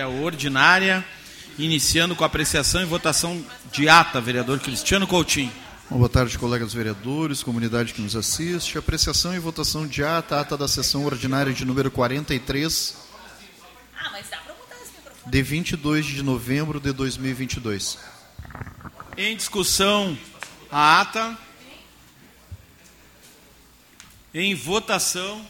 ordinária, iniciando com apreciação e votação de ata, vereador Cristiano Coutinho. Boa tarde, colegas vereadores, comunidade que nos assiste. Apreciação e votação de ata, ata da sessão ordinária de número 43, Ah, mas dá pra botar esse microfone. de 22 de novembro de 2022. Em discussão, a ata. Em votação.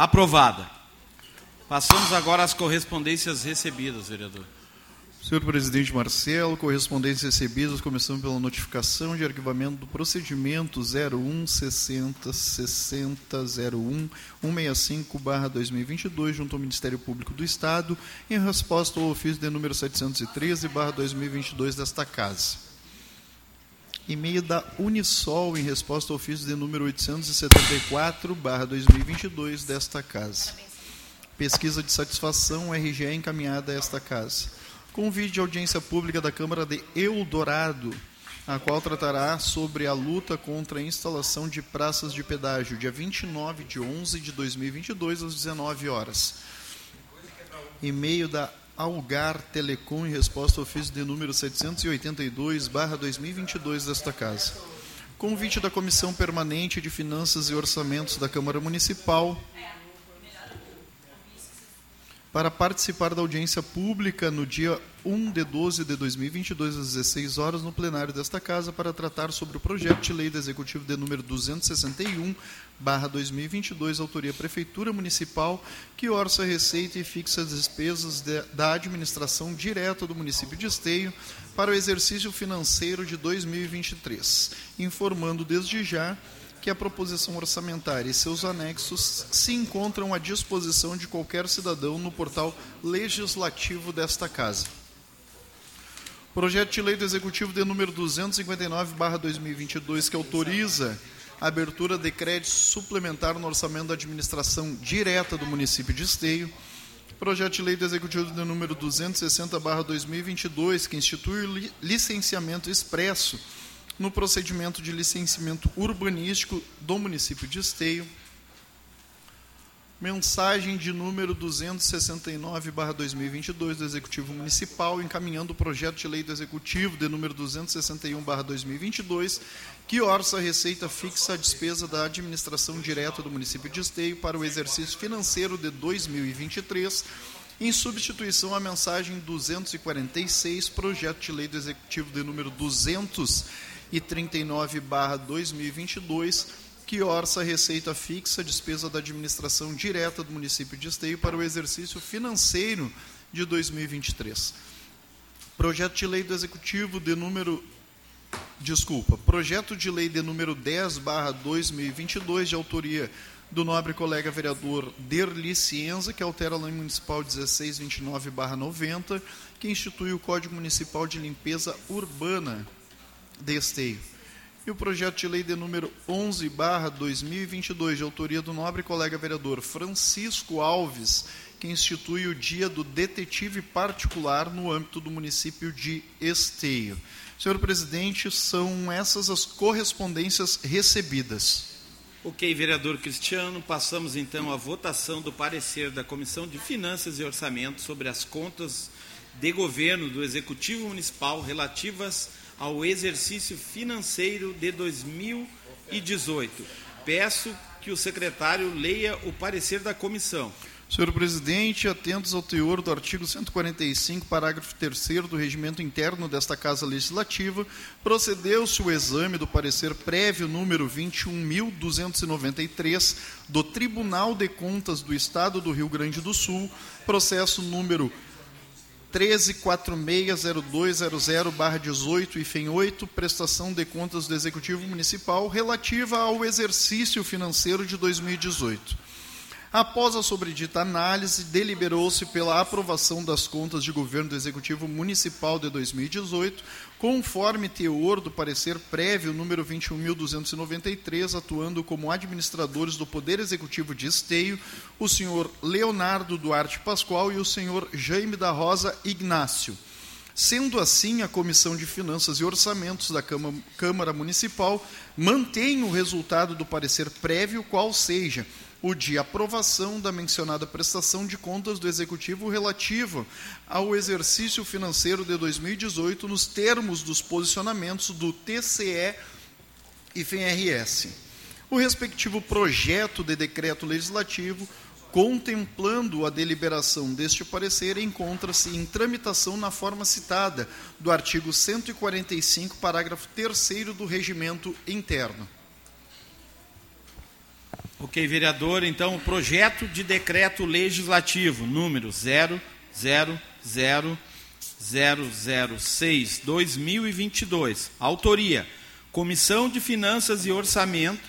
Aprovada. Passamos agora às correspondências recebidas, vereador. Senhor presidente Marcelo, correspondências recebidas, começando pela notificação de arquivamento do procedimento 0160 60 01 165/2022 junto ao Ministério Público do Estado, em resposta ao ofício de número 713/2022 desta casa. E-mail da Unisol em resposta ao ofício de número 874/2022 desta casa. Pesquisa de satisfação RGE encaminhada a esta casa. Convite de audiência pública da Câmara de Eldorado, a qual tratará sobre a luta contra a instalação de praças de pedágio, dia 29 de 11 de 2022, às 19 horas. E-mail da Algar Telecom em resposta ao ofício de número 782/2022 desta casa. Convite da Comissão Permanente de Finanças e Orçamentos da Câmara Municipal para participar da audiência pública no dia 1 de 12 de 2022, às 16 horas, no plenário desta Casa, para tratar sobre o projeto de lei do Executivo de número 261, barra 2022, autoria Prefeitura Municipal, que orça receita e fixa as despesas de- da administração direta do município de Esteio para o exercício financeiro de 2023, informando desde já que a proposição orçamentária e seus anexos se encontram à disposição de qualquer cidadão no portal legislativo desta Casa. Projeto de lei do Executivo de número 259/2022 que autoriza a abertura de crédito suplementar no orçamento da administração direta do município de Esteio. Projeto de lei do Executivo de número 260/2022 que institui licenciamento expresso no procedimento de licenciamento urbanístico do município de Esteio. Mensagem de número 269/2022 do Executivo Municipal encaminhando o projeto de lei do Executivo de número 261/2022 que orça a receita fixa a despesa da administração direta do município de Esteio para o exercício financeiro de 2023 em substituição à mensagem 246, projeto de lei do Executivo de número 239/2022, que orça a receita fixa, despesa da administração direta do município de Esteio para o exercício financeiro de 2023. Projeto de lei do Executivo de número Desculpa, projeto de lei de número 10 barra 2022, de autoria do nobre colega vereador Derli Cienza, que altera a lei municipal 1629 barra 90, que institui o Código Municipal de Limpeza Urbana Esteio. E o projeto de lei de número 11 barra 2022, de autoria do nobre colega vereador Francisco Alves, que institui o Dia do Detetive Particular no âmbito do município de Esteio. Senhor presidente, são essas as correspondências recebidas. Ok, vereador Cristiano, passamos então à votação do parecer da Comissão de Finanças e Orçamento sobre as contas de governo do Executivo Municipal relativas ao exercício financeiro de 2018. Peço que o secretário leia o parecer da comissão. Senhor presidente, atentos ao teor do artigo 145, parágrafo 3 do regimento interno desta Casa Legislativa, procedeu-se o exame do parecer prévio número 21.293 do Tribunal de Contas do Estado do Rio Grande do Sul, processo número 13460200-18 e FEM 8, prestação de contas do Executivo Municipal relativa ao exercício financeiro de 2018. Após a sobredita análise, deliberou-se pela aprovação das contas de governo do Executivo Municipal de 2018, conforme teor do parecer prévio número 21.293, atuando como administradores do Poder Executivo de Esteio, o senhor Leonardo Duarte Pascoal e o senhor Jaime da Rosa Ignácio. Sendo assim, a Comissão de Finanças e Orçamentos da Câmara Municipal mantém o resultado do parecer prévio, qual seja o de aprovação da mencionada prestação de contas do Executivo relativo ao exercício financeiro de 2018 nos termos dos posicionamentos do TCE e FNRS. O respectivo projeto de decreto legislativo contemplando a deliberação deste parecer, encontra-se em tramitação na forma citada do artigo 145, parágrafo 3 do regimento interno. Ok, vereador, então o projeto de decreto legislativo número 0006006-2022. Autoria: Comissão de Finanças e Orçamento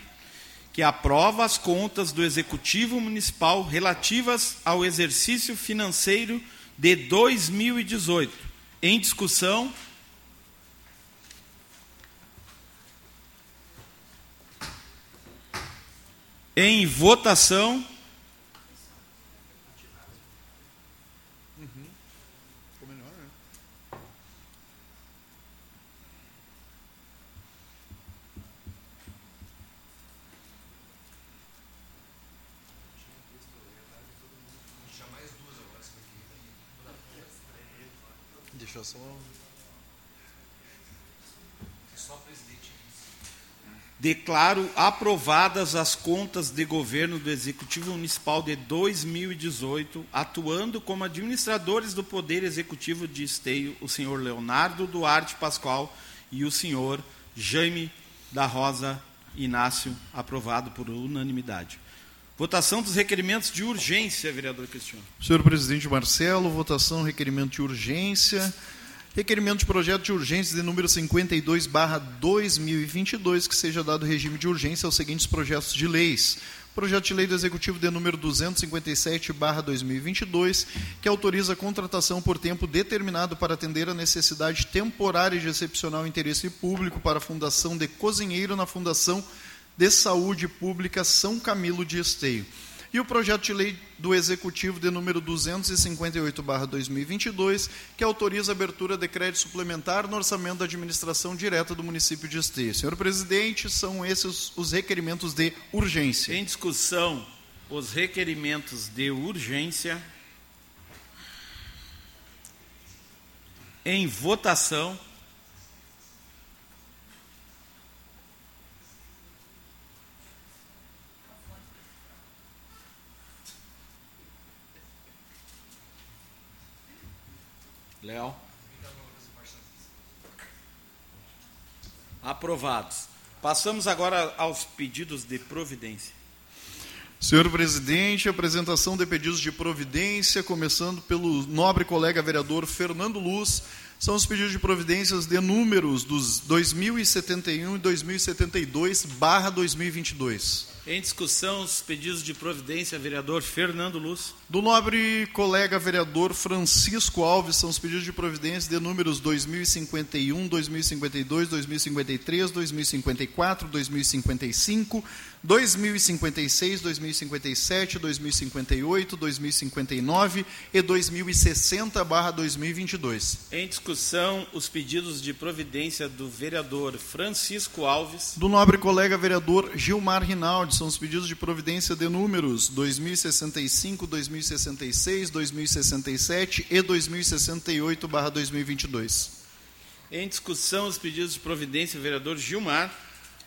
que aprova as contas do Executivo Municipal relativas ao exercício financeiro de 2018. Em discussão. Em votação. Deixa eu só. Declaro aprovadas as contas de governo do Executivo Municipal de 2018, atuando como administradores do Poder Executivo de Esteio, o senhor Leonardo Duarte Pascoal e o senhor Jaime da Rosa Inácio, aprovado por unanimidade. Votação dos requerimentos de urgência, vereador Cristiano. Senhor presidente Marcelo, votação, requerimento de urgência. Requerimento de projeto de urgência de número 52, barra 2022, que seja dado regime de urgência aos seguintes projetos de leis. Projeto de lei do Executivo de número 257, barra 2022, que autoriza a contratação por tempo determinado para atender a necessidade temporária de excepcional interesse público para a Fundação de Cozinheiro na Fundação de Saúde Pública São Camilo de Esteio. E o projeto de lei do Executivo de número 258/2022, que autoriza a abertura de crédito suplementar no orçamento da administração direta do município de Esteio. Senhor presidente, são esses os requerimentos de urgência. Em discussão, os requerimentos de urgência. Em votação. Léo. Aprovados. Passamos agora aos pedidos de providência. Senhor presidente, apresentação de pedidos de providência, começando pelo nobre colega vereador Fernando Luz, são os pedidos de providências de números dos 2071 e 2072 barra 2022. Em discussão, os pedidos de providência, vereador Fernando Luz. Do nobre colega vereador Francisco Alves, são os pedidos de providência de números 2051, 2052, 2053, 2054, 2055, 2056, 2057, 2058, 2059 e 2060 barra 2022. Em discussão, os pedidos de providência do vereador Francisco Alves. Do nobre colega vereador Gilmar Rinaldi, são os pedidos de providência de números 2065, 2066, 2067 e 2068 barra 2022. Em discussão, os pedidos de providência do vereador Gilmar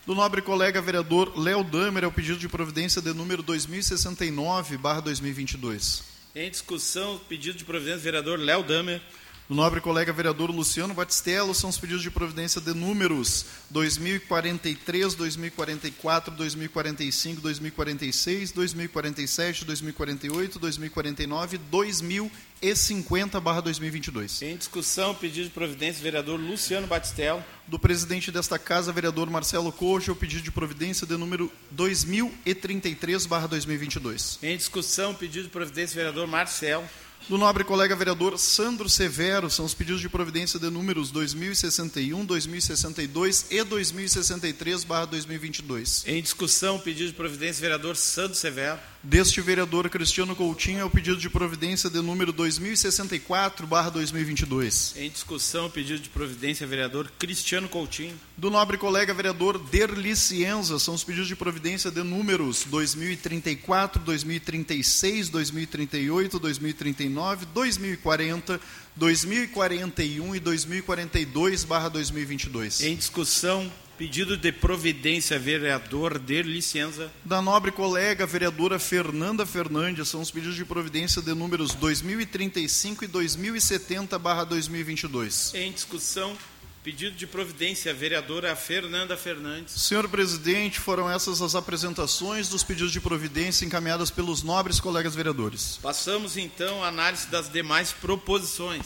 do nobre colega vereador Léo Damer é o pedido de providência de número 2069/2022. Em discussão, pedido de providência do vereador Léo Damer. Do nobre colega vereador Luciano Batistello são os pedidos de providência de números 2043, 2044, 2045, 2046, 2047, 2048, 2049, 2050 barra 2022. Em discussão, pedido de providência do vereador Luciano Batistello. Do presidente desta casa, vereador Marcelo Cojo, o pedido de providência de número 2033 barra 2022. Em discussão, pedido de providência do vereador Marcelo. Do nobre colega vereador Sandro Severo, são os pedidos de providência de números 2061, 2062 e 2063/2022. Em discussão, pedido de providência, vereador Sandro Severo. Deste vereador Cristiano Coutinho é o pedido de providência de número 2064/2022. Em discussão, pedido de providência, vereador Cristiano Coutinho. Do nobre colega vereador Derli Cienza, são os pedidos de providência de números 2034, 2036, 2038, 2039, 2040, 2041 e 2042/2022. Em discussão, pedido de providência, vereador de licença. Da nobre colega vereadora Fernanda Fernandes, são os pedidos de providência de números 2035 e 2070/2022. Em discussão, pedido de providência, vereadora Fernanda Fernandes. Senhor presidente, foram essas as apresentações dos pedidos de providência encaminhadas pelos nobres colegas vereadores. Passamos então à análise das demais proposições.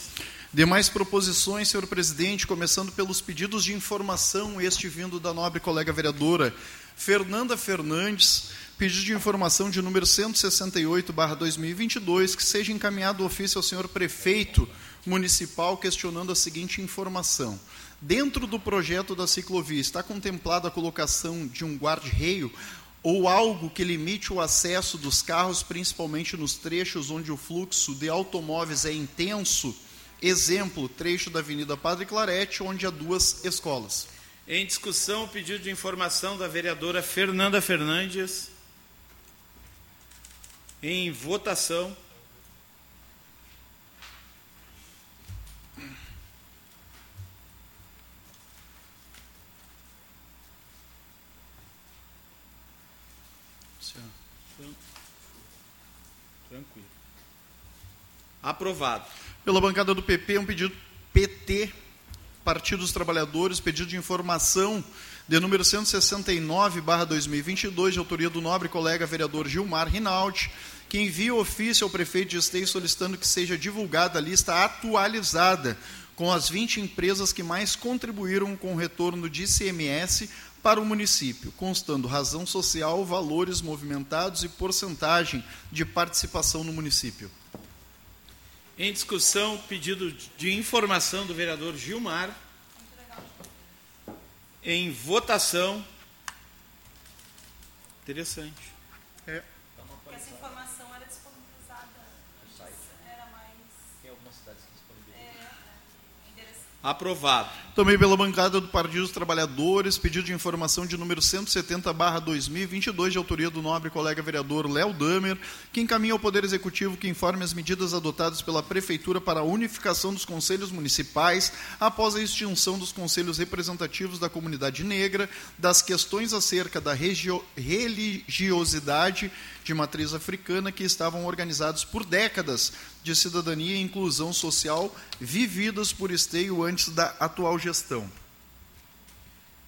Demais proposições, senhor presidente, começando pelos pedidos de informação, este vindo da nobre colega vereadora Fernanda Fernandes, pedido de informação de número 168/2022, que seja encaminhado ofício ao senhor prefeito municipal questionando a seguinte informação: Dentro do projeto da ciclovia está contemplada a colocação de um guarda-reio ou algo que limite o acesso dos carros, principalmente nos trechos onde o fluxo de automóveis é intenso? Exemplo, trecho da Avenida Padre Clarete, onde há duas escolas. Em discussão, pedido de informação da vereadora Fernanda Fernandes. Em votação. Aprovado. Pela bancada do PP, um pedido PT, Partido dos Trabalhadores, pedido de informação de número 169/2022, de autoria do nobre colega vereador Gilmar Rinaldi, que envia ofício ao prefeito de Esteio solicitando que seja divulgada a lista atualizada com as 20 empresas que mais contribuíram com o retorno de ICMS para o município, constando razão social, valores movimentados e porcentagem de participação no município. Em discussão, pedido de informação do vereador Gilmar. Em votação. Interessante. É. Porque essa informação era disponibilizada antes, era mais. Tem algumas cidades que disponibilizam. É, é, interessante. Aprovado. Também pela bancada do Partido dos Trabalhadores, pedido de informação de número 170/2022, de autoria do nobre colega vereador Léo Damer, que encaminha ao Poder Executivo que informe as medidas adotadas pela Prefeitura para a unificação dos conselhos municipais após a extinção dos conselhos representativos da comunidade negra, das questões acerca da religiosidade de matriz africana que estavam organizados por décadas de cidadania e inclusão social vividas por Esteio antes da atual gestão.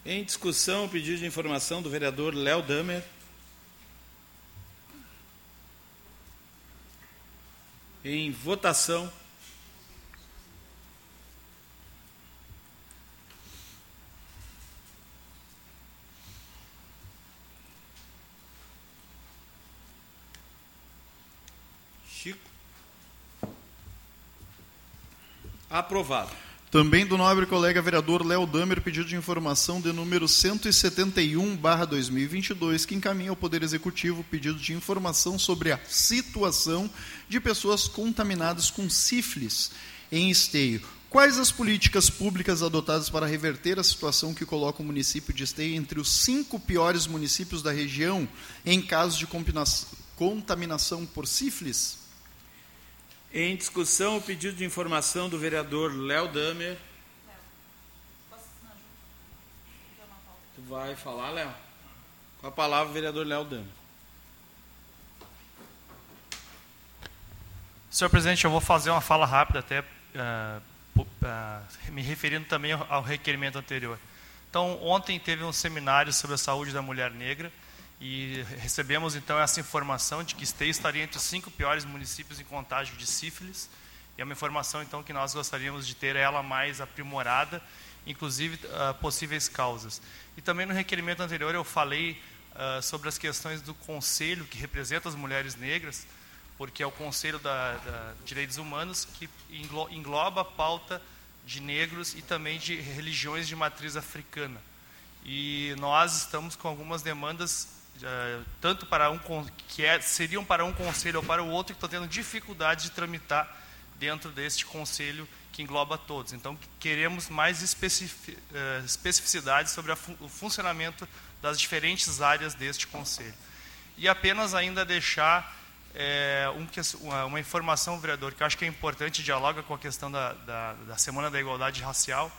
Em discussão, pedido de informação do vereador Léo Damer. Em votação. Chico. Aprovado. Também do nobre colega vereador Léo Damer, pedido de informação de número 171/2022, que encaminha ao Poder Executivo pedido de informação sobre a situação de pessoas contaminadas com sífilis em Esteio. Quais as políticas públicas adotadas para reverter a situação que coloca o município de Esteio entre os cinco piores municípios da região em caso de contaminação por sífilis? Em discussão, o pedido de informação do vereador Léo Damer. Tu vai falar, Léo? Com a palavra, o vereador Léo Damer. Senhor presidente, eu vou fazer uma fala rápida, até pu- ah, me referindo também ao requerimento anterior. Então, ontem teve um seminário sobre a saúde da mulher negra e recebemos então essa informação de que Esteio estaria entre os cinco piores municípios em contágio de sífilis. E é uma informação então que nós gostaríamos de ter ela mais aprimorada, inclusive ah, possíveis causas. E também no requerimento anterior eu falei ah, sobre as questões do conselho que representa as mulheres negras, porque é o Conselho da, da Direitos Humanos que engloba a pauta de negros e também de religiões de matriz africana. E nós estamos com algumas demandas uh, tanto para um que é, seriam para um conselho ou para o outro que estão tendo dificuldade de tramitar dentro deste conselho que engloba todos. Então queremos mais especific, uh, especificidades sobre fu o funcionamento das diferentes áreas deste conselho. E apenas ainda deixar é, um, uma, uma, informação, vereador, que eu acho que é importante, dialoga com a questão da, da, da Semana da Igualdade Racial,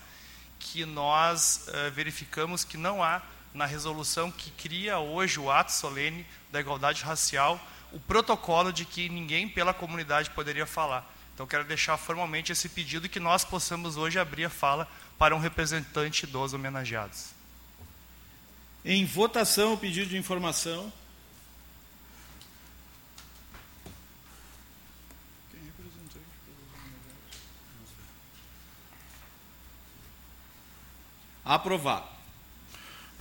que nós uh, verificamos que não há na resolução que cria hoje o ato solene da igualdade racial o protocolo de que ninguém pela comunidade poderia falar. Então quero deixar formalmente esse pedido que nós possamos hoje abrir a fala para um representante dos homenageados. Em votação o pedido de informação. Aprovado.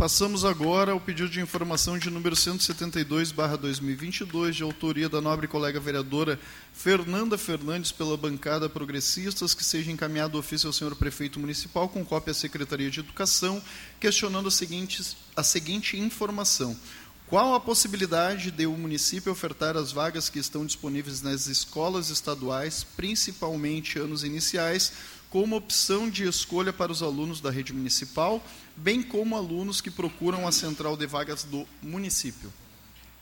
Passamos agora ao pedido de informação de número 172/2022, de autoria da nobre colega vereadora Fernanda Fernandes pela bancada Progressistas, que seja encaminhado ofício ao senhor prefeito municipal com cópia à Secretaria de Educação, questionando a seguinte, a seguinte informação: qual a possibilidade de o município ofertar as vagas que estão disponíveis nas escolas estaduais, principalmente anos iniciais, como opção de escolha para os alunos da rede municipal, bem como alunos que procuram a central de vagas do município.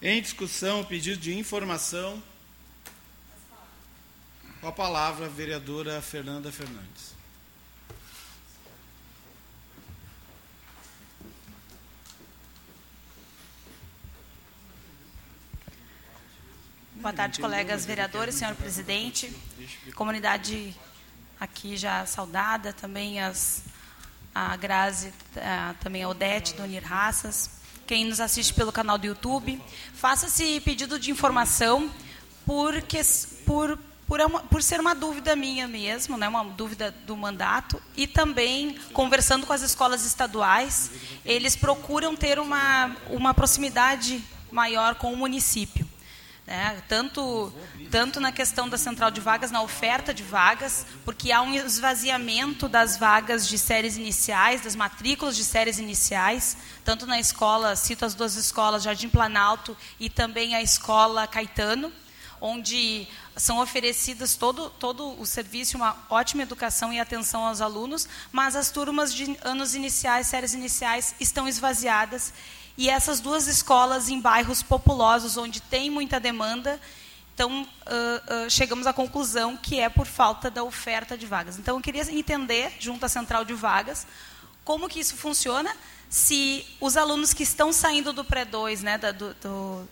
Em discussão, o pedido de informação. Com a palavra, a vereadora Fernanda Fernandes. Boa tarde, colegas vereadores, senhor presidente, comunidade aqui já saudada, também as, a Grazi, a, também a Odete, do Unir Raças, quem nos assiste pelo canal do YouTube. Faça esse pedido de informação porque, por, por, por ser uma dúvida minha mesmo, né, uma dúvida do mandato, e também conversando com as escolas estaduais, eles procuram ter uma, uma proximidade maior com o município. Né? Tanto, tanto na questão da central de vagas, na oferta de vagas, porque há um esvaziamento das vagas de séries iniciais, das matrículas de séries iniciais, tanto na escola, cito as duas escolas, Jardim Planalto e também a escola Caetano, onde são oferecidas todo, todo o serviço, uma ótima educação e atenção aos alunos, mas as turmas de anos iniciais, séries iniciais, estão esvaziadas e essas duas escolas em bairros populosos, onde tem muita demanda, então uh, uh, chegamos à conclusão que é por falta da oferta de vagas. Então eu queria entender, junto à central de vagas, como que isso funciona, se os alunos que estão saindo do pré-2, né, da, do, do,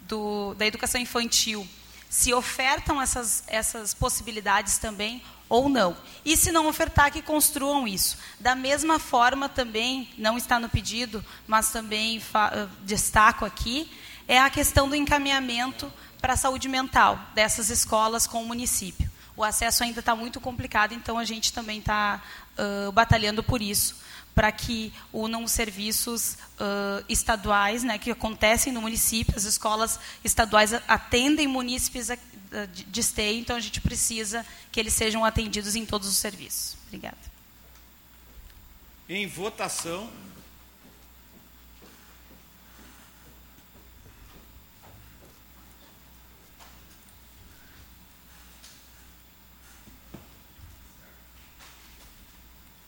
do, da educação infantil, se ofertam essas, essas possibilidades também ou não. E se não ofertar, que construam isso. Da mesma forma, também, não está no pedido, mas também eh, destaco aqui, é a questão do encaminhamento para a saúde mental dessas escolas com o município. O acesso ainda está muito complicado, então a gente também está uh, batalhando por isso, para que unam os serviços uh, estaduais né, que acontecem no município. As escolas estaduais atendem munícipes de esteio, então a gente precisa que eles sejam atendidos em todos os serviços. Obrigada. Em votação.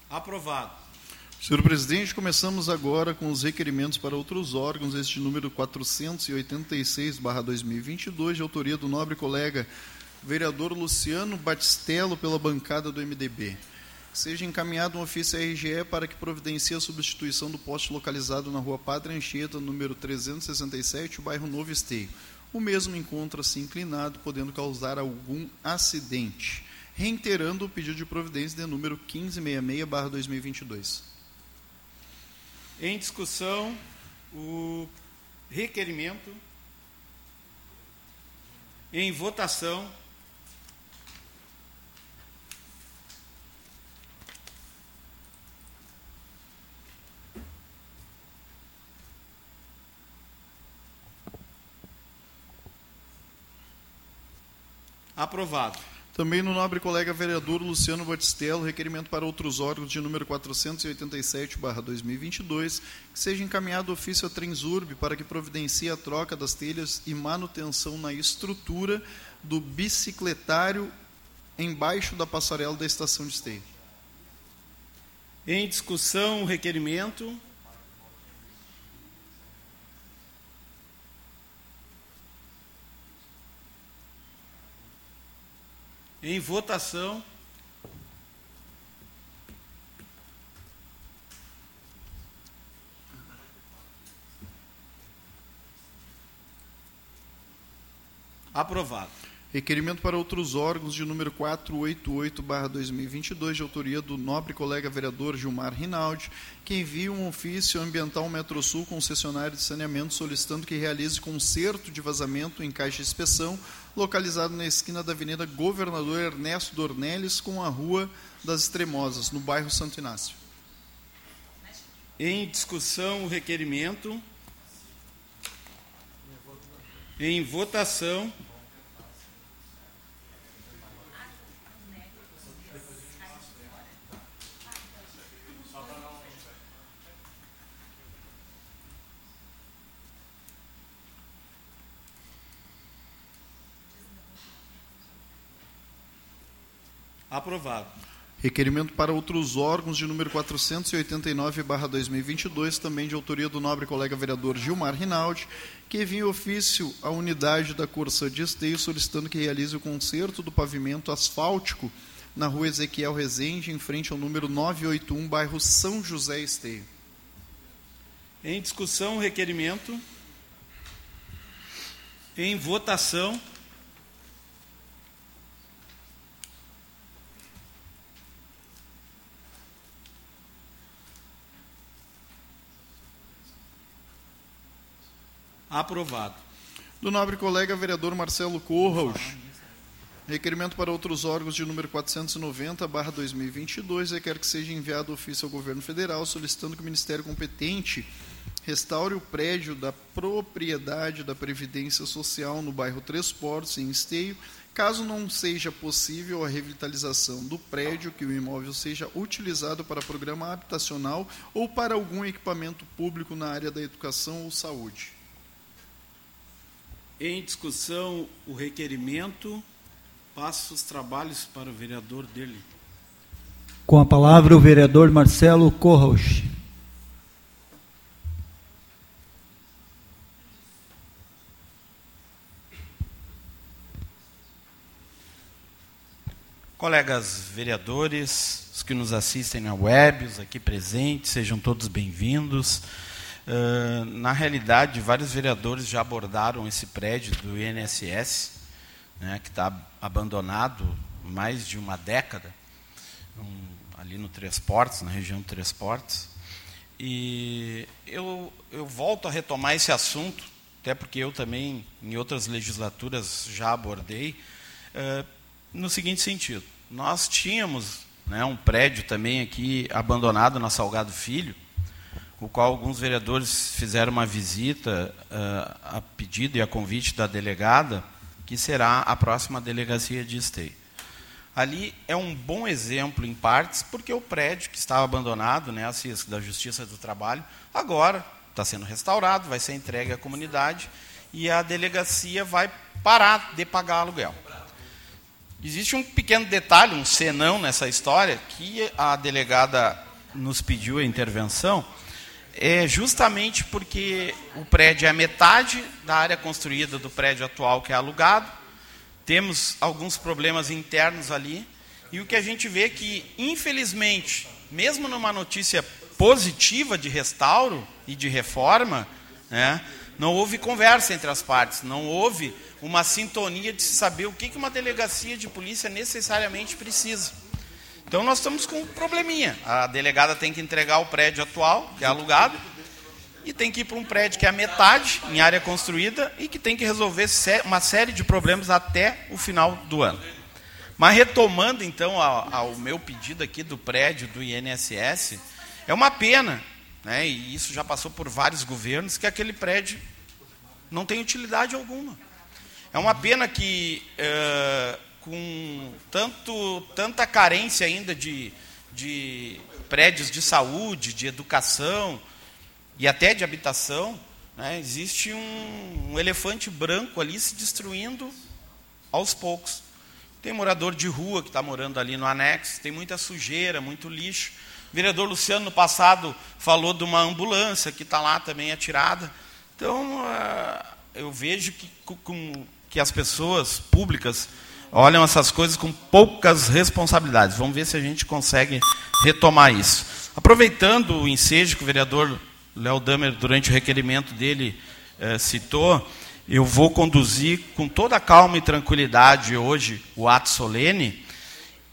Aprovado. Senhor presidente, começamos agora com os requerimentos para outros órgãos, este número 486/2022, de autoria do nobre colega vereador Luciano Batistello pela bancada do MDB. Seja encaminhado um ofício à RGE para que providencie a substituição do poste localizado na rua Padre Anchieta, número 367, o bairro Novo Esteio. O mesmo encontra-se inclinado, podendo causar algum acidente. Reiterando o pedido de providência de número 1566-2022. Em discussão, o requerimento. Em votação. Aprovado. Também no nobre colega vereador Luciano Batistello, requerimento para outros órgãos de número 487/2022, que seja encaminhado ofício a Transurb para que providencie a troca das telhas e manutenção na estrutura do bicicletário embaixo da passarela da estação de esteio. Em discussão, o requerimento. Em votação. Aprovado. Requerimento para outros órgãos de número 488/2022, de autoria do nobre colega vereador Gilmar Rinaldi, que envia um ofício ambiental Metrosul concessionário de saneamento solicitando que realize conserto de vazamento em caixa de inspeção localizado na esquina da Avenida Governador Ernesto Dornelles com a Rua das Extremosas, no bairro Santo Inácio. Em discussão, o requerimento. Em votação. Aprovado. Requerimento para outros órgãos de número 489/2022, também de autoria do nobre colega vereador Gilmar Rinaldi, que envia ofício à unidade da Corsã de Esteio solicitando que realize o conserto do pavimento asfáltico na rua Ezequiel Rezende, em frente ao número 981, bairro São José Esteio. Em discussão, requerimento. Em votação. Aprovado. Do nobre colega vereador Marcelo Corraus, requerimento para outros órgãos de número 490/2022, requer que seja enviado ofício ao governo federal solicitando que o ministério competente restaure o prédio da propriedade da Previdência Social no bairro Três Portos, em Esteio, caso não seja possível a revitalização do prédio, que o imóvel seja utilizado para programa habitacional ou para algum equipamento público na área da educação ou saúde. Em discussão, o requerimento. Passo os trabalhos para o vereador dele. Com a palavra o vereador Marcelo Corros. Colegas vereadores, os que nos assistem na web, os aqui presentes, sejam todos bem-vindos. Na realidade, vários vereadores já abordaram esse prédio do INSS, né, que está abandonado mais de uma década, um, ali no Três Portos, na região do Três Portos. E eu, eu volto a retomar esse assunto, até porque eu também, em outras legislaturas, já abordei, uh, no seguinte sentido. Nós tínhamos né, um prédio também aqui abandonado na Salgado Filho, o qual alguns vereadores fizeram uma visita uh, a pedido e a convite da delegada, que será a próxima delegacia de esteio. Ali é um bom exemplo, em partes, porque o prédio que estava abandonado, né, a CISC da Justiça do Trabalho, agora está sendo restaurado, vai ser entregue à comunidade e a delegacia vai parar de pagar aluguel. Existe um pequeno detalhe, um senão nessa história, que a delegada nos pediu a intervenção, é justamente porque o prédio é metade da área construída do prédio atual que é alugado. Temos alguns problemas internos ali. E o que a gente vê é que, infelizmente, mesmo numa notícia positiva de restauro e de reforma, né, não houve conversa entre as partes, não houve uma sintonia de se saber o que uma delegacia de polícia necessariamente precisa. Então nós estamos com um probleminha. A delegada tem que entregar o prédio atual, que é alugado, e tem que ir para um prédio que é a metade, em área construída, e que tem que resolver uma série de problemas até o final do ano. Mas retomando então ao, meu pedido aqui do prédio do INSS, é uma pena, né, e isso já passou por vários governos, que aquele prédio não tem utilidade alguma. É uma pena que uh, com tanto, tanta carência ainda de, de prédios de saúde, de educação e até de habitação, né, existe um, um elefante branco ali se destruindo aos poucos. Tem morador de rua que está morando ali no anexo, tem muita sujeira, muito lixo. O vereador Luciano, no passado, falou de uma ambulância que está lá também atirada. Então, uh, eu vejo que, que as pessoas públicas olham essas coisas com poucas responsabilidades. Vamos ver se a gente consegue retomar isso. Aproveitando o ensejo que o vereador Léo Damer, durante o requerimento dele, eh, citou, eu vou conduzir com toda calma e tranquilidade hoje o ato solene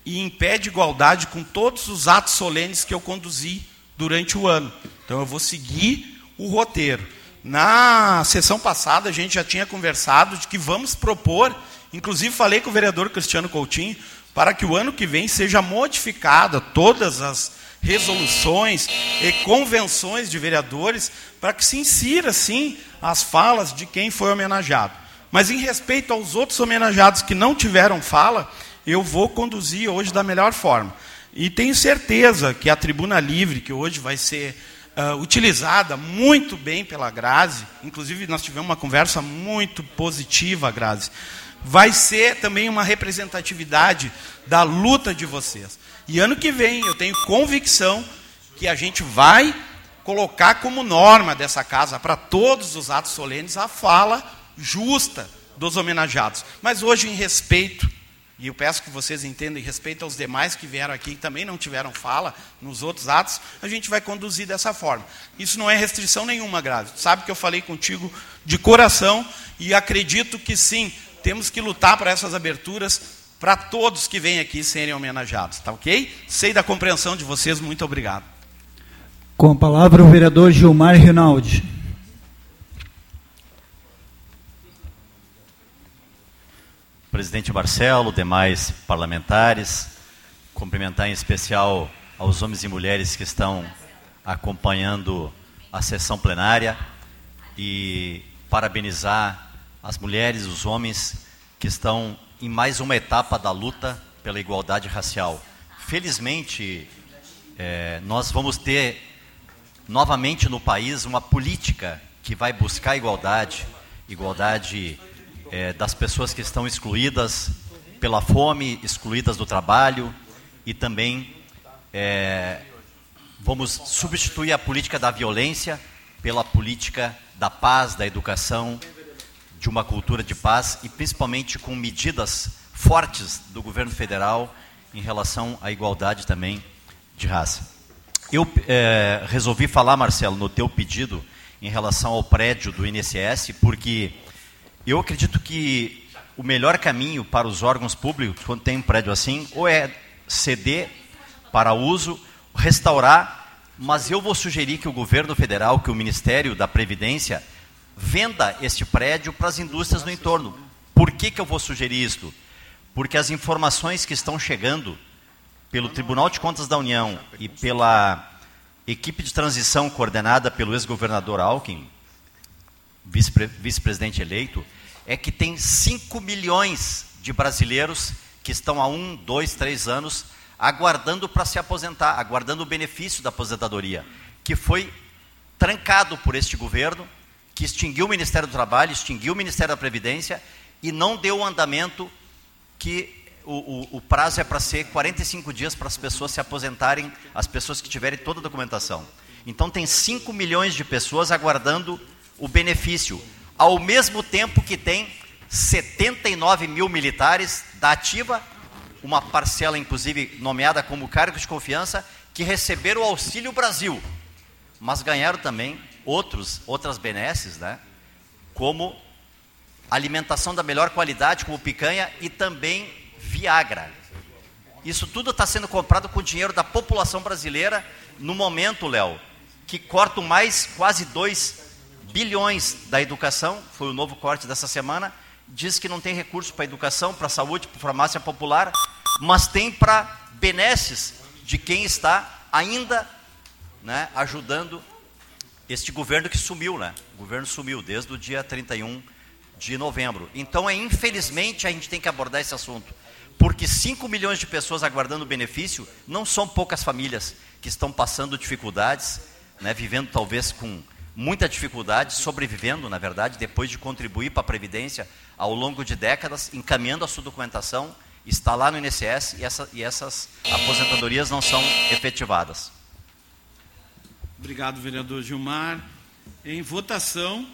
e em pé de igualdade com todos os atos solenes que eu conduzi durante o ano. Então eu vou seguir o roteiro. Na sessão passada a gente já tinha conversado de que vamos propor, inclusive falei com o vereador Cristiano Coutinho, para que o ano que vem seja modificada todas as resoluções e convenções de vereadores para que se insira, sim, as falas de quem foi homenageado. Mas em respeito aos outros homenageados que não tiveram fala, eu vou conduzir hoje da melhor forma. E tenho certeza que a tribuna livre, que hoje vai ser uh, utilizada muito bem pela Grazi, inclusive nós tivemos uma conversa muito positiva, Grazi, vai ser também uma representatividade da luta de vocês. E ano que vem eu tenho convicção que a gente vai colocar como norma dessa casa para todos os atos solenes a fala justa dos homenageados. Mas hoje, em respeito, e eu peço que vocês entendam, em respeito aos demais que vieram aqui e também não tiveram fala nos outros atos, a gente vai conduzir dessa forma. Isso não é restrição nenhuma, Grave. Sabe que eu falei contigo de coração e acredito que sim, temos que lutar para essas aberturas para todos que vêm aqui serem homenageados, tá ok? Sei da compreensão de vocês, muito obrigado. Com a palavra o vereador Gilmar Rinaldi. Presidente Marcelo, demais parlamentares, cumprimentar em especial aos homens e mulheres que estão acompanhando a sessão plenária e parabenizar as mulheres os homens que estão em mais uma etapa da luta pela igualdade racial. Felizmente, é, nós vamos ter novamente no país uma política que vai buscar igualdade, igualdade é, das pessoas que estão excluídas pela fome, excluídas do trabalho e também é, vamos substituir a política da violência pela política da paz, da educação, de uma cultura de paz e principalmente com medidas fortes do governo federal em relação à igualdade também de raça. Eu é, resolvi falar, Marcelo, no teu pedido em relação ao prédio do INSS, porque eu acredito que o melhor caminho para os órgãos públicos, quando tem um prédio assim, ou é ceder para uso, restaurar, mas eu vou sugerir que o governo federal, que o Ministério da Previdência, venda este prédio para as indústrias no entorno. Por que, que eu vou sugerir isto? Porque as informações que estão chegando pelo Tribunal de Contas da União e pela equipe de transição coordenada pelo ex-governador Alckmin, vice-presidente eleito, é que tem 5 milhões de brasileiros que estão há um, dois, três anos aguardando para se aposentar, aguardando o benefício da aposentadoria, que foi trancado por este governo que extinguiu o Ministério do Trabalho, extinguiu o Ministério da Previdência e não deu o andamento que o, o, o prazo é para ser 45 dias para as pessoas se aposentarem, as pessoas que tiverem toda a documentação. Então tem 5 milhões de pessoas aguardando o benefício, ao mesmo tempo que tem 79 mil militares da ativa, uma parcela inclusive nomeada como cargo de confiança, que receberam o Auxílio Brasil, mas ganharam também outros, outras benesses, né? como alimentação da melhor qualidade, como picanha e também Viagra. Isso tudo está sendo comprado com dinheiro da população brasileira no momento, Léo, que cortam mais quase 2 bilhões da educação, foi o novo corte dessa semana, diz que não tem recurso para educação, para saúde, para farmácia popular, mas tem para benesses de quem está ainda né, ajudando este governo que sumiu, né? O governo sumiu desde o dia 31 de novembro. Então, é, infelizmente, a gente tem que abordar esse assunto. porque 5 milhões de pessoas aguardando benefício não são poucas famílias que estão passando dificuldades, né, vivendo talvez com muita dificuldade, sobrevivendo, na verdade, depois de contribuir para a Previdência ao longo de décadas, encaminhando a sua documentação, está lá no INSS e, essa, e essas aposentadorias não são efetivadas. Obrigado, vereador Gilmar. Em votação.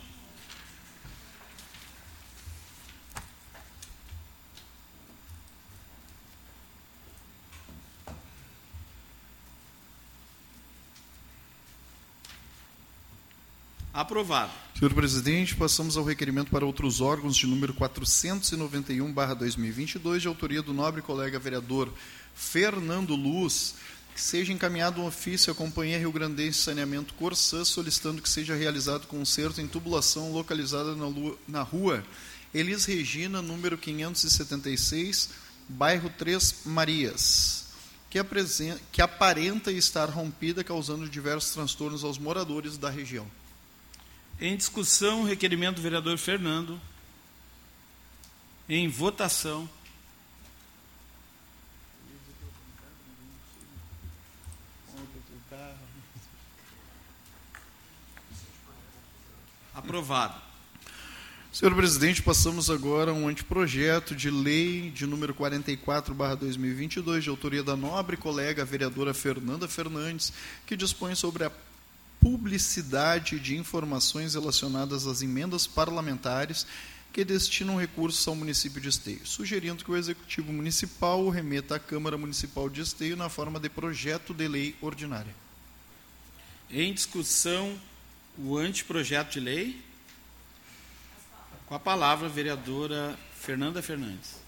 Aprovado. Senhor presidente, passamos ao requerimento para outros órgãos de número 491/2022, de autoria do nobre colega vereador Fernando Luz, que seja encaminhado um ofício à Companhia Rio Grandense de Saneamento Corsã, solicitando que seja realizado conserto em tubulação localizada na, lua, na rua Elis Regina, número 576, bairro Três Marias, que, que aparenta estar rompida, causando diversos transtornos aos moradores da região. Em discussão, requerimento do vereador Fernando. Em votação. Aprovado. Senhor presidente, passamos agora a um anteprojeto de lei de número 44/2022, de autoria da nobre colega vereadora Fernanda Fernandes, que dispõe sobre a publicidade de informações relacionadas às emendas parlamentares que destinam recursos ao município de Esteio, sugerindo que o Executivo Municipal o remeta à Câmara Municipal de Esteio na forma de projeto de lei ordinária. Em discussão, o anteprojeto de lei. Com a palavra, a vereadora Fernanda Fernandes.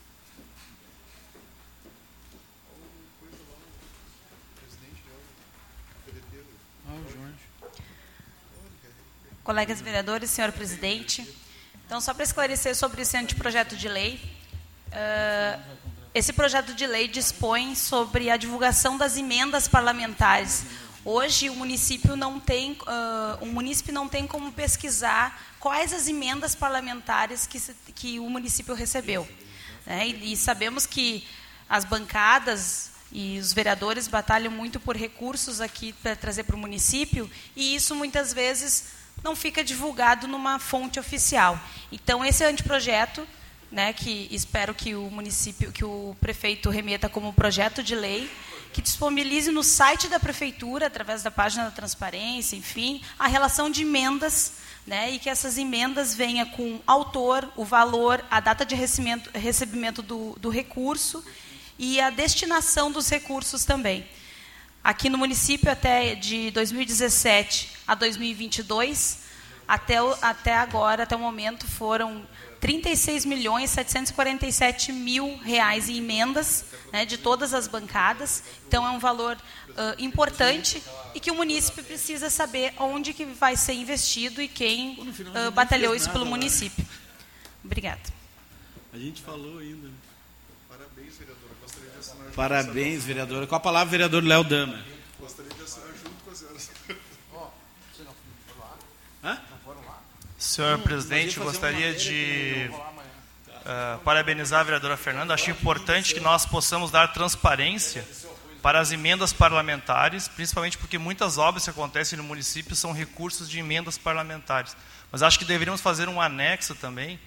Colegas vereadores, senhor presidente. Então, só para esclarecer sobre esse anteprojeto de lei, uh, esse projeto de lei dispõe sobre a divulgação das emendas parlamentares. Hoje, o município não tem, uh, o município não tem como pesquisar quais as emendas parlamentares que, se, que o município recebeu. Né? E, e sabemos que as bancadas e os vereadores batalham muito por recursos aqui para trazer para o município, e isso muitas vezes não fica divulgado numa fonte oficial. Então, esse anteprojeto, né, que espero que o município, que o prefeito remeta como projeto de lei, que disponibilize no site da prefeitura, através da página da transparência, enfim, a relação de emendas, né, e que essas emendas venham com autor, o valor, a data de recebimento, recebimento do, do recurso e a destinação dos recursos também. Aqui no município, até de 2017 a 2022, até, até agora, até o momento, foram 36 milhões 747 mil reais em emendas né, de todas as bancadas. Então, é um valor uh, importante e que o município precisa saber onde que vai ser investido e quem uh, batalhou isso pelo município. Obrigada. A gente falou ainda. Parabéns, vereadora. Com a palavra, vereador Léo Dama. Gostaria de assinar junto com a senhora. Hã? Senhor presidente, gostaria de uh, parabenizar a vereadora Fernanda. Acho importante que nós possamos dar transparência para as emendas parlamentares, principalmente porque muitas obras que acontecem no município são recursos de emendas parlamentares. Mas acho que deveríamos fazer um anexo também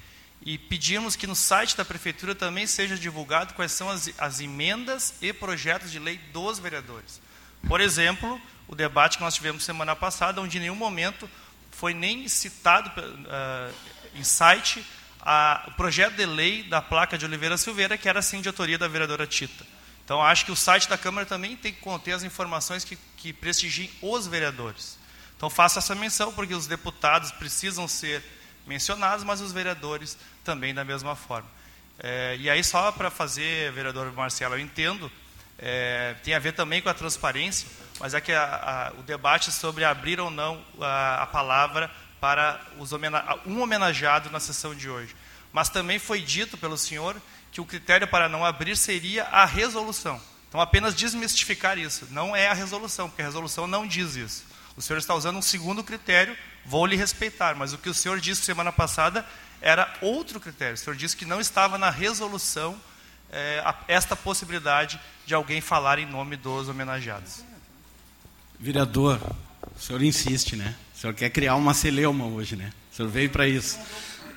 e pedimos que no site da Prefeitura também seja divulgado quais são as, as emendas e projetos de lei dos vereadores. Por exemplo, o debate que nós tivemos semana passada, onde em nenhum momento foi nem citado uh, em site a, o projeto de lei da placa de Oliveira Silveira, que era sim de autoria da vereadora Tita. Então, acho que o site da Câmara também tem que conter as informações que, que prestigiem os vereadores. Então, faço essa menção, porque os deputados precisam ser mencionados, mas os vereadores também da mesma forma. É, e aí, só para fazer, vereador Marcelo, eu entendo, é, tem a ver também com a transparência, mas é que a, a, o debate sobre abrir ou não a, a palavra para os homena um homenageado na sessão de hoje. Mas também foi dito pelo senhor que o critério para não abrir seria a resolução. Então, apenas desmistificar isso. Não é a resolução, porque a resolução não diz isso. O senhor está usando um segundo critério, vou lhe respeitar, mas o que o senhor disse semana passada era outro critério. O senhor disse que não estava na resolução é, a, esta possibilidade de alguém falar em nome dos homenageados. Vereador, o senhor insiste, né? O senhor quer criar uma celeuma hoje, né? O senhor veio para isso.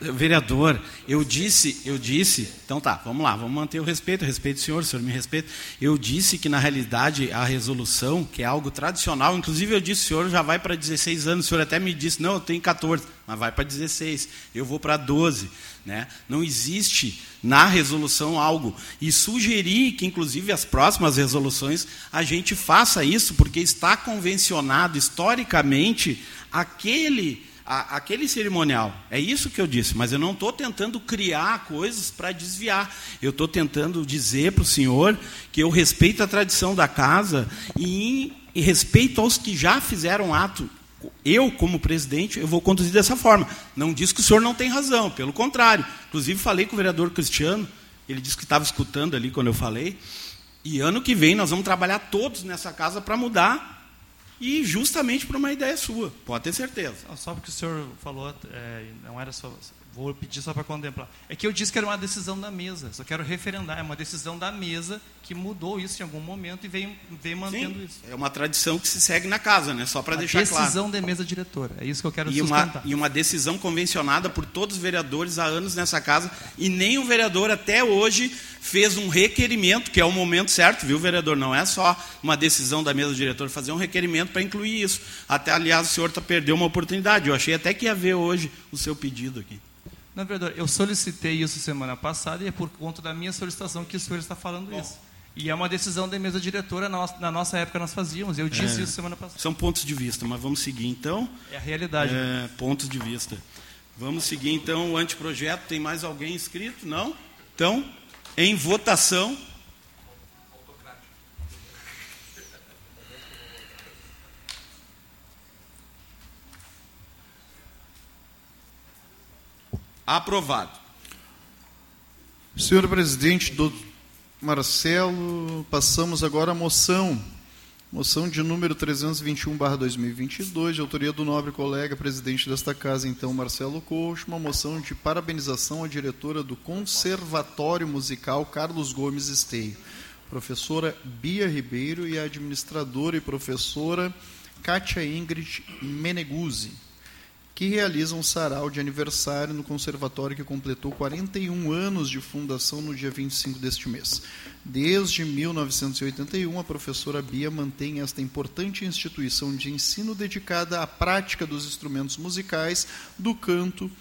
Vereador, eu disse, eu disse, então tá, vamos lá, vamos manter o respeito, respeito o senhor, o senhor me respeita. Eu disse que na realidade a resolução, que é algo tradicional, inclusive eu disse, o senhor já vai para 16 anos, o senhor até me disse, não, eu tenho 14, mas vai para 16, eu vou para 12. Né? Não existe na resolução algo. E sugerir que, inclusive, as próximas resoluções a gente faça isso, porque está convencionado historicamente aquele a, aquele cerimonial. É isso que eu disse, mas eu não estou tentando criar coisas para desviar. Eu estou tentando dizer para o senhor que eu respeito a tradição da casa e, e respeito aos que já fizeram ato. Eu, como presidente, eu vou conduzir dessa forma. Não diz que o senhor não tem razão, pelo contrário. Inclusive, falei com o vereador Cristiano, ele disse que estava escutando ali quando eu falei. E ano que vem nós vamos trabalhar todos nessa casa para mudar e justamente por uma ideia sua, pode ter certeza. Só porque o senhor falou, é, não era só. Vou pedir só para contemplar. É que eu disse que era uma decisão da mesa, só quero referendar. É uma decisão da mesa que mudou isso em algum momento e vem, vem mantendo Sim, isso. É uma tradição que se segue na casa, né? só para deixar claro. decisão da mesa diretora, é isso que eu quero e sustentar. Uma, e uma decisão convencionada por todos os vereadores há anos nessa casa, e nem o vereador até hoje fez um requerimento, que é o momento certo, viu, vereador? Não é só uma decisão da mesa diretora, fazer um requerimento para incluir isso. Até, aliás, o senhor está perdendo uma oportunidade. Eu achei até que ia ver hoje o seu pedido aqui. Não, vereador, eu solicitei isso semana passada e é por conta da minha solicitação que o senhor está falando Bom. isso. E é uma decisão da mesa diretora, na nossa época nós fazíamos. Eu disse é, isso semana passada. São pontos de vista, mas vamos seguir então. É a realidade. É, pontos de vista. Vamos seguir então o anteprojeto. Tem mais alguém inscrito? Não? Então, em votação. Aprovado. Senhor presidente, do Marcelo, passamos agora à moção. Moção de número 321/2022, de autoria do nobre colega presidente desta casa, então Marcelo Coach, uma moção de parabenização à diretora do Conservatório Musical Carlos Gomes Esteio, professora Bia Ribeiro e a administradora e professora Kátia Ingrid Meneguzzi que realiza um sarau de aniversário no conservatório que completou 41 anos de fundação no dia 25 deste mês. Desde 1981, a professora Bia mantém esta importante instituição de ensino dedicada à prática dos instrumentos musicais, do canto,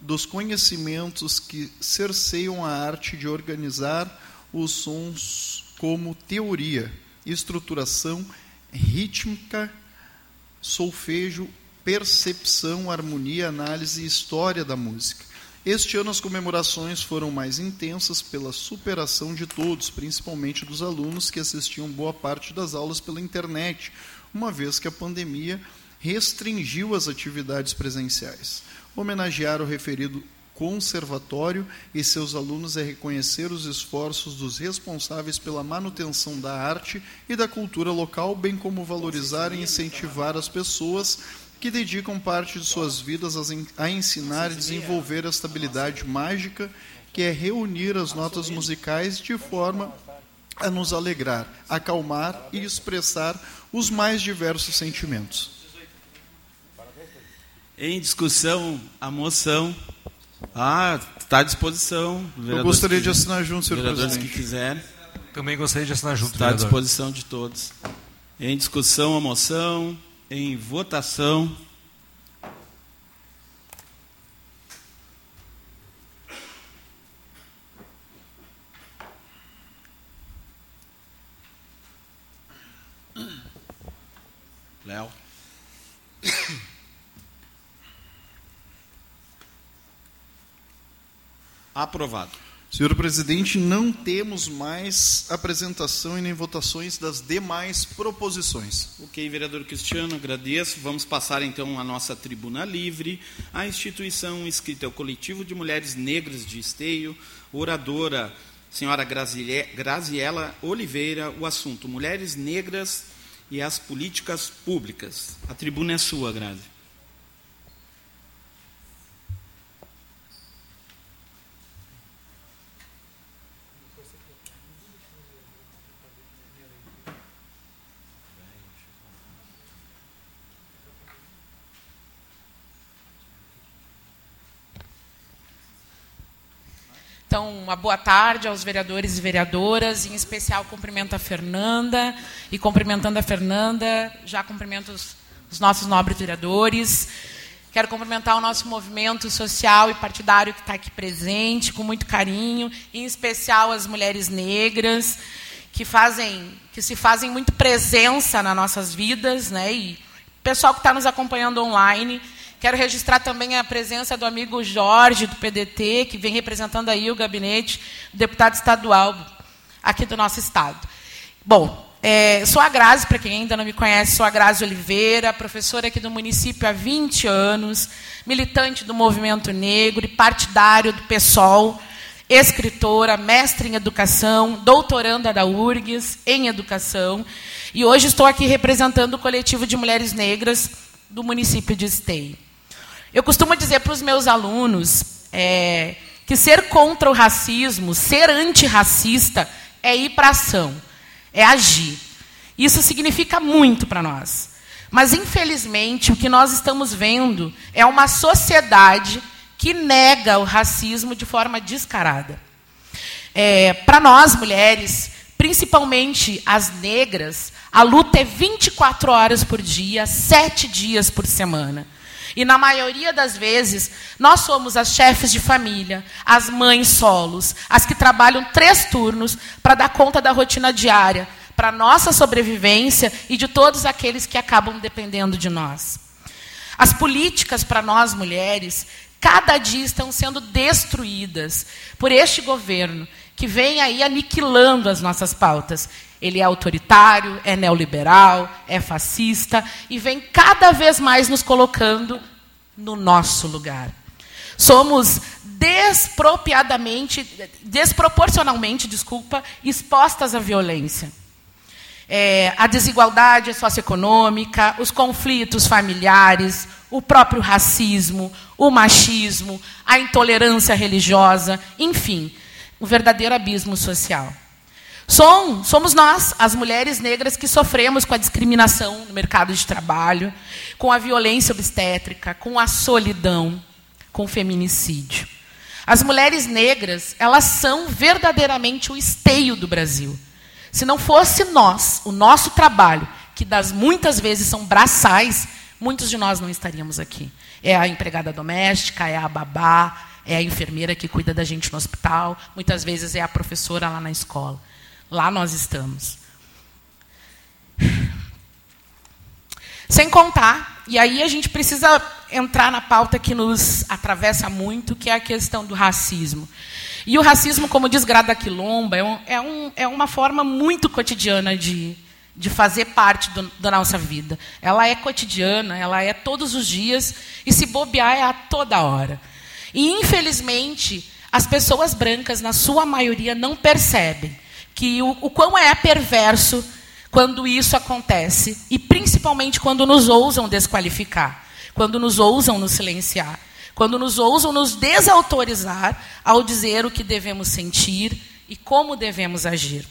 dos conhecimentos que cerceiam a arte de organizar os sons como teoria, estruturação, rítmica, solfejo percepção, harmonia, análise e história da música. Este ano as comemorações foram mais intensas pela superação de todos, principalmente dos alunos que assistiam boa parte das aulas pela internet, uma vez que a pandemia restringiu as atividades presenciais. Homenagear o referido conservatório e seus alunos é reconhecer os esforços dos responsáveis pela manutenção da arte e da cultura local, bem como valorizar e incentivar as pessoas que dedicam parte de suas vidas a ensinar e desenvolver a estabilidade mágica que é reunir as notas musicais de forma a nos alegrar, acalmar e expressar os mais diversos sentimentos. Em discussão, a moção. Ah, está à disposição. Eu gostaria de assinar junto, senhor vereadores presidente. que quiserem. Também gostaria de assinar junto, Está à disposição de todos. Em discussão, a moção em votação. Léo. Aprovado. Senhor presidente, não temos mais apresentação e nem votações das demais proposições. Ok, vereador Cristiano, agradeço. Vamos passar então à nossa tribuna livre. A instituição inscrita é o Coletivo de Mulheres Negras de Esteio, oradora senhora Graziela Oliveira, o assunto Mulheres Negras e as Políticas Públicas. A tribuna é sua, Grazi. Então, uma boa tarde aos vereadores e vereadoras, em especial cumprimento a Fernanda, e cumprimentando a Fernanda, já cumprimento os, os nossos nobres vereadores. Quero cumprimentar o nosso movimento social e partidário que está aqui presente, com muito carinho, em especial as mulheres negras, que fazem, que se fazem muito presença nas nossas vidas, né? E o pessoal que está nos acompanhando online. Quero registrar também a presença do amigo Jorge, do PDT, que vem representando aí o gabinete do deputado estadual aqui do nosso estado. Bom, é, sou a Grazi, para quem ainda não me conhece, sou a Grazi Oliveira, professora aqui do município há 20 anos, militante do movimento negro e partidário do PSOL, escritora, mestre em educação, doutoranda da URGS em educação, e hoje estou aqui representando o coletivo de mulheres negras do município de Esteio. Eu costumo dizer para os meus alunos é, que ser contra o racismo, ser antirracista, é ir para ação é agir. Isso significa muito para nós. Mas, infelizmente, o que nós estamos vendo é uma sociedade que nega o racismo de forma descarada. É, para nós, mulheres, principalmente as negras, a luta é 24 horas por dia, sete dias por semana. E na maioria das vezes, nós somos as chefes de família, as mães solos, as que trabalham três turnos para dar conta da rotina diária, para nossa sobrevivência e de todos aqueles que acabam dependendo de nós. As políticas para nós mulheres, cada dia estão sendo destruídas por este governo, que vem aí aniquilando as nossas pautas. Ele é autoritário, é neoliberal, é fascista e vem cada vez mais nos colocando no nosso lugar. Somos despropriadamente, desproporcionalmente, desculpa, expostas à violência. É, a desigualdade socioeconômica, os conflitos familiares, o próprio racismo, o machismo, a intolerância religiosa, enfim, o verdadeiro abismo social. Som, somos nós, as mulheres negras, que sofremos com a discriminação no mercado de trabalho, com a violência obstétrica, com a solidão, com o feminicídio. As mulheres negras, elas são verdadeiramente o esteio do Brasil. Se não fosse nós, o nosso trabalho, que das muitas vezes são braçais, muitos de nós não estaríamos aqui. É a empregada doméstica, é a babá, é a enfermeira que cuida da gente no hospital, muitas vezes é a professora lá na escola. Lá nós estamos. Sem contar, e aí a gente precisa entrar na pauta que nos atravessa muito, que é a questão do racismo. E o racismo, como diz Grada Quilomba, é, um, é, um, é uma forma muito cotidiana de, de fazer parte do, da nossa vida. Ela é cotidiana, ela é todos os dias, e se bobear é a toda hora. E, infelizmente, as pessoas brancas, na sua maioria, não percebem que o, o quão é perverso quando isso acontece, e principalmente quando nos ousam desqualificar, quando nos ousam nos silenciar, quando nos ousam nos desautorizar ao dizer o que devemos sentir e como devemos agir.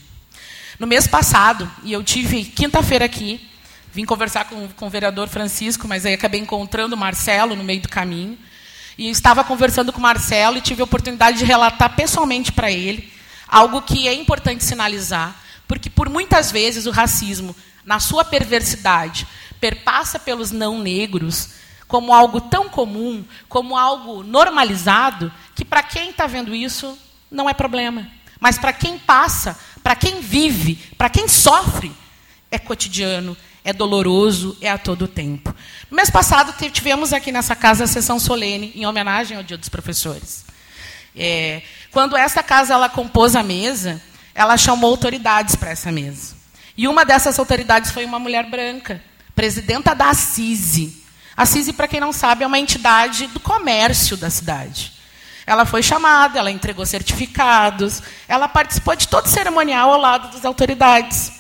No mês passado, e eu tive quinta-feira aqui, vim conversar com, com o vereador Francisco, mas aí acabei encontrando o Marcelo no meio do caminho. E estava conversando com o Marcelo e tive a oportunidade de relatar pessoalmente para ele algo que é importante sinalizar, porque por muitas vezes o racismo, na sua perversidade, perpassa pelos não negros como algo tão comum, como algo normalizado, que para quem está vendo isso não é problema. Mas para quem passa, para quem vive, para quem sofre, é cotidiano, é doloroso, é a todo tempo. No mês passado, tivemos aqui nessa casa a sessão solene, em homenagem ao Dia dos Professores. É, quando essa casa ela compôs a mesa, ela chamou autoridades para essa mesa. E uma dessas autoridades foi uma mulher branca, presidenta da Assise. Assise, para quem não sabe, é uma entidade do comércio da cidade. Ela foi chamada, ela entregou certificados, ela participou de todo o cerimonial ao lado das autoridades.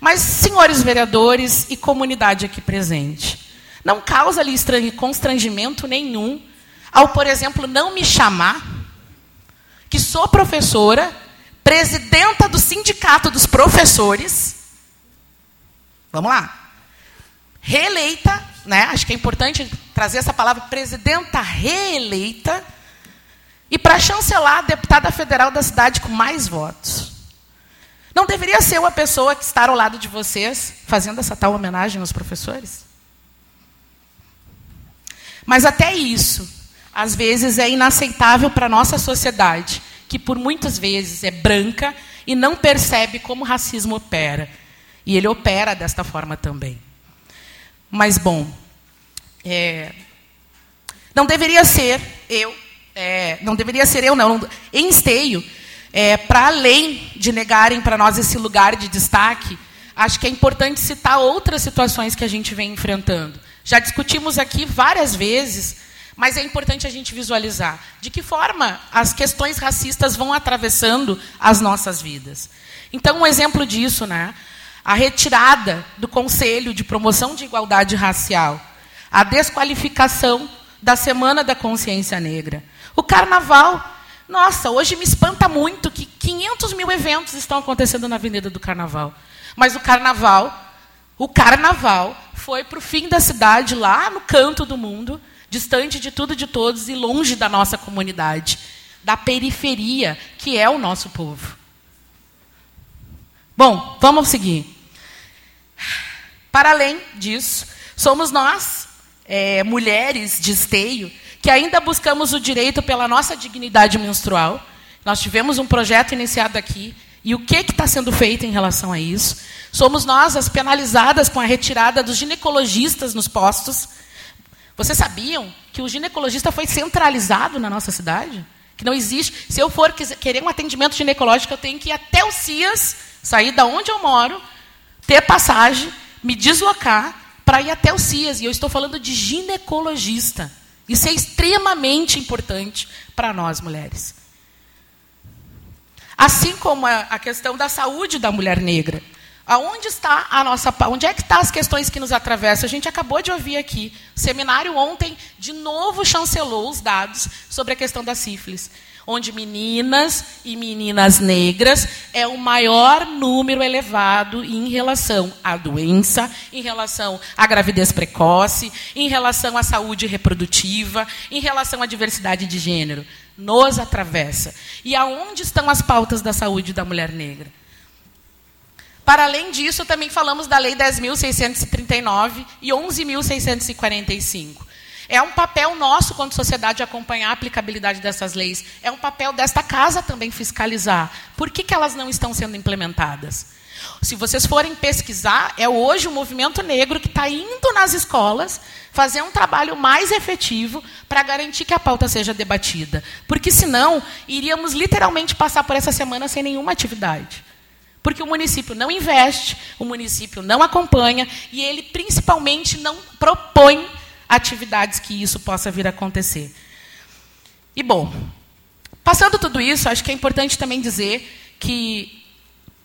Mas, senhores vereadores e comunidade aqui presente, não causa ali constrangimento nenhum ao, por exemplo, não me chamar, que sou professora, presidenta do sindicato dos professores. Vamos lá. Reeleita, né? Acho que é importante trazer essa palavra presidenta reeleita E para chancelar a deputada federal da cidade com mais votos. Não deveria ser uma pessoa que está ao lado de vocês fazendo essa tal homenagem aos professores? Mas até isso, às vezes, é inaceitável para a nossa sociedade, que por muitas vezes é branca e não percebe como o racismo opera. E ele opera desta forma também. Mas, bom, é, não deveria ser eu, é, não deveria ser eu, não, em esteio, é, para além de negarem para nós esse lugar de destaque, acho que é importante citar outras situações que a gente vem enfrentando. Já discutimos aqui várias vezes, mas é importante a gente visualizar de que forma as questões racistas vão atravessando as nossas vidas. Então, um exemplo disso, né? A retirada do Conselho de Promoção de Igualdade Racial, a desqualificação da Semana da Consciência Negra, o Carnaval nossa, hoje me espanta muito que 500 mil eventos estão acontecendo na Avenida do Carnaval. Mas o Carnaval, o Carnaval foi para o fim da cidade, lá no canto do mundo, distante de tudo e de todos e longe da nossa comunidade, da periferia, que é o nosso povo. Bom, vamos seguir. Para além disso, somos nós, é, mulheres de esteio, que ainda buscamos o direito pela nossa dignidade menstrual. Nós tivemos um projeto iniciado aqui. E o que está sendo feito em relação a isso? Somos nós as penalizadas com a retirada dos ginecologistas nos postos. Vocês sabiam que o ginecologista foi centralizado na nossa cidade? Que não existe. Se eu for querer um atendimento ginecológico, eu tenho que ir até o CIAS, sair da onde eu moro, ter passagem, me deslocar para ir até o CIAS. E eu estou falando de ginecologista. Isso é extremamente importante para nós mulheres. Assim como a, questão da saúde da mulher negra. Aonde está a nossa, onde é que estão tá as questões que nos atravessam? A gente acabou de ouvir aqui. O seminário ontem de novo chancelou os dados sobre a questão da sífilis onde meninas e meninas negras é o maior número elevado em relação à doença, em relação à gravidez precoce, em relação à saúde reprodutiva, em relação à diversidade de gênero. Nos atravessa. E aonde estão as pautas da saúde da mulher negra? Para além disso, também falamos da Lei 10.639 e 11.645. É um papel nosso, quanto sociedade, acompanhar a aplicabilidade dessas leis. É um papel desta casa também fiscalizar. Por que, que elas não estão sendo implementadas? Se vocês forem pesquisar, é hoje o movimento negro que está indo nas escolas fazer um trabalho mais efetivo para garantir que a pauta seja debatida. Porque, senão, iríamos literalmente passar por essa semana sem nenhuma atividade. Porque o município não investe, o município não acompanha e ele, principalmente, não propõe atividades que isso possa vir a acontecer. E, bom, passando tudo isso, acho que é importante também dizer que,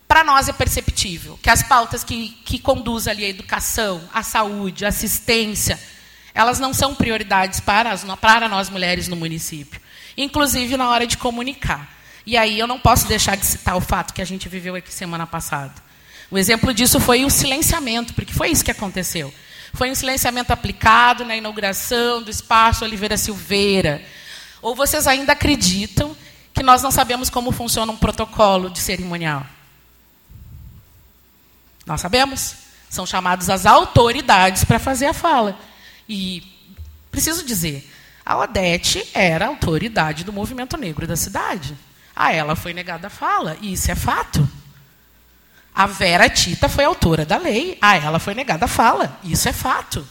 para nós, é perceptível que as pautas que, que conduzem ali a educação, a saúde, a assistência, elas não são prioridades para, as, para nós mulheres no município, inclusive na hora de comunicar. E aí eu não posso deixar de citar o fato que a gente viveu aqui semana passada. O exemplo disso foi o silenciamento, porque foi isso que aconteceu. Foi um silenciamento aplicado na inauguração do espaço Oliveira Silveira. Ou vocês ainda acreditam que nós não sabemos como funciona um protocolo de cerimonial? Nós sabemos. São chamados as autoridades para fazer a fala. E preciso dizer, a Odete era a autoridade do movimento negro da cidade. A ela foi negada a fala, e isso é fato. A Vera Tita foi autora da lei, a ela foi negada a fala. Isso é fato.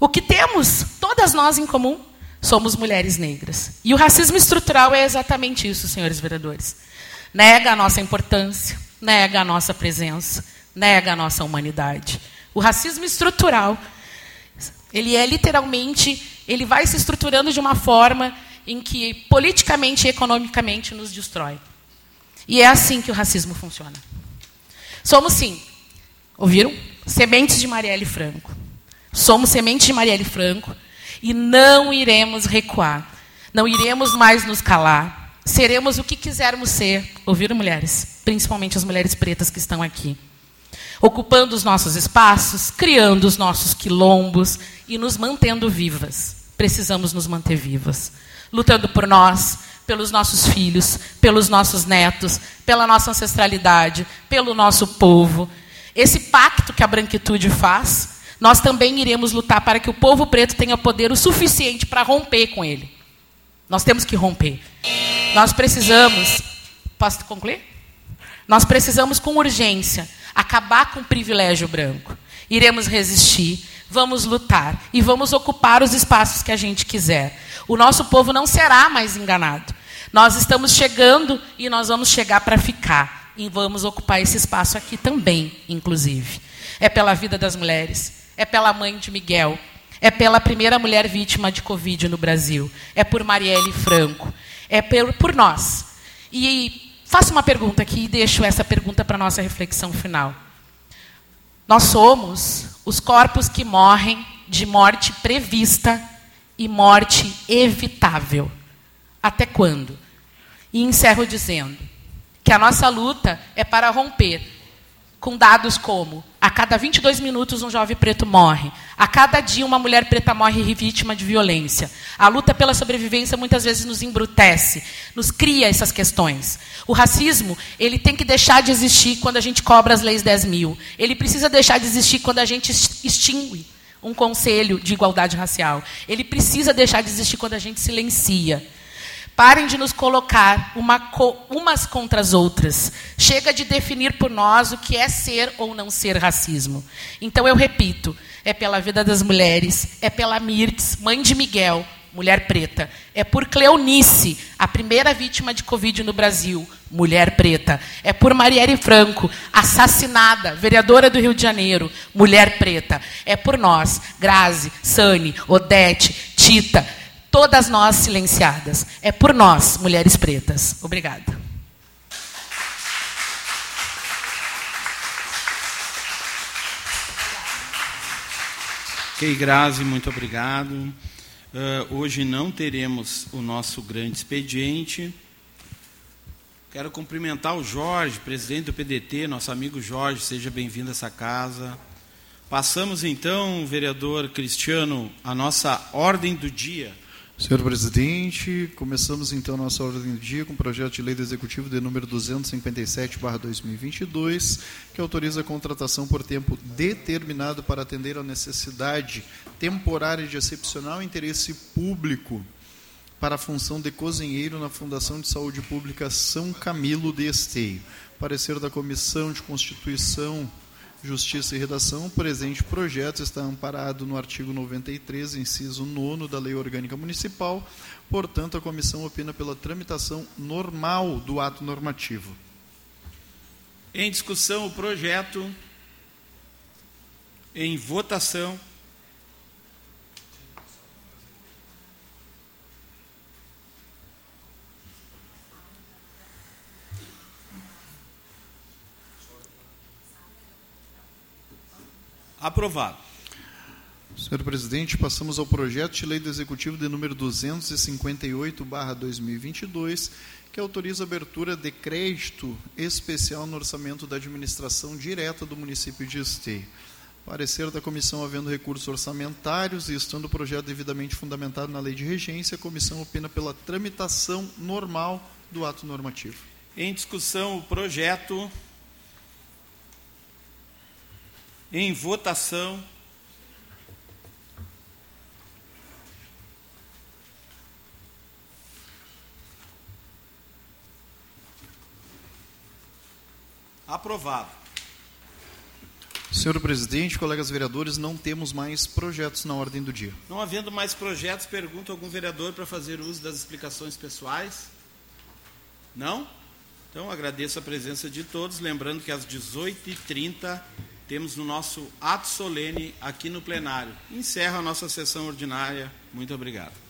O que temos, todas nós em comum, somos mulheres negras. E o racismo estrutural é exatamente isso, senhores vereadores. Nega a nossa importância, nega a nossa presença, nega a nossa humanidade. O racismo estrutural, ele é literalmente, ele vai se estruturando de uma forma em que politicamente e economicamente nos destrói. E é assim que o racismo funciona. Somos sim, ouviram? Sementes de Marielle Franco. Somos sementes de Marielle Franco e não iremos recuar. Não iremos mais nos calar. Seremos o que quisermos ser. Ouviram, mulheres? Principalmente as mulheres pretas que estão aqui. Ocupando os nossos espaços, criando os nossos quilombos e nos mantendo vivas. precisamos nos manter vivas, lutando por nós, pelos nossos filhos, pelos nossos netos, pela nossa ancestralidade, pelo nosso povo. Esse pacto que a branquitude faz, nós também iremos lutar para que o povo preto tenha poder o suficiente para romper com ele. Nós temos que romper. Nós precisamos. Posso concluir? Nós precisamos, com urgência, acabar com o privilégio branco. Iremos resistir, vamos lutar e vamos ocupar os espaços que a gente quiser. O nosso povo não será mais enganado. Nós estamos chegando e nós vamos chegar para ficar. E vamos ocupar esse espaço aqui também, inclusive. É pela vida das mulheres, é pela mãe de Miguel, é pela primeira mulher vítima de Covid no Brasil, é por Marielle Franco, é por, por nós. E faço uma pergunta aqui e deixo essa pergunta para a nossa reflexão final. Nós somos os corpos que morrem de morte prevista e morte evitável. Até quando? E encerro dizendo que a nossa luta é para romper com dados como a cada 22 minutos um jovem preto morre, a cada dia uma mulher preta morre vítima de violência. A luta pela sobrevivência muitas vezes nos embrutece, nos cria essas questões. O racismo ele tem que deixar de existir quando a gente cobra as leis 10 mil. Ele precisa deixar de existir quando a gente extingue um conselho de igualdade racial. Ele precisa deixar de existir quando a gente silencia. Parem de nos colocar uma, umas contra as outras. Chega de definir por nós o que é ser ou não ser racismo. Então eu repito: é pela vida das mulheres, é pela Mirtz, mãe de Miguel, mulher preta. É por Cleonice, a primeira vítima de Covid no Brasil, mulher preta. É por Marielle Franco, assassinada, vereadora do Rio de Janeiro, mulher preta. É por nós, Grazi, Sani, Odete, Tita todas nós silenciadas. É por nós, mulheres pretas. Obrigada. Ok, Grazi, muito obrigado. Uh, hoje não teremos o nosso grande expediente. Quero cumprimentar o Jorge, presidente do PDT, nosso amigo Jorge, seja bem-vindo a essa casa. Passamos então, vereador Cristiano, a nossa ordem do dia. Senhor presidente, começamos então nossa ordem do dia com o projeto de lei do Executivo de número 257/2022, que autoriza a contratação por tempo determinado para atender à necessidade temporária de excepcional interesse público para a função de cozinheiro na Fundação de Saúde Pública São Camilo de Esteio. Parecer da Comissão de Constituição Justiça e Redação, o presente projeto está amparado no artigo 93, inciso 9 da Lei Orgânica Municipal. Portanto, a comissão opina pela tramitação normal do ato normativo. Em discussão o projeto. Em votação. Aprovado. Senhor presidente, passamos ao projeto de lei do Executivo de número 258/2022, que autoriza a abertura de crédito especial no orçamento da administração direta do município de Esteio. Parecer da comissão havendo recursos orçamentários e estando o projeto devidamente fundamentado na lei de regência, a comissão opina pela tramitação normal do ato normativo. Em discussão o projeto em votação. Aprovado. Senhor presidente, colegas vereadores, não temos mais projetos na ordem do dia. Não havendo mais projetos, pergunto a algum vereador para fazer uso das explicações pessoais? Não? Então agradeço a presença de todos, lembrando que às 18h30 temos no nosso ato solene aqui no plenário. Encerra a nossa sessão ordinária. Muito obrigado.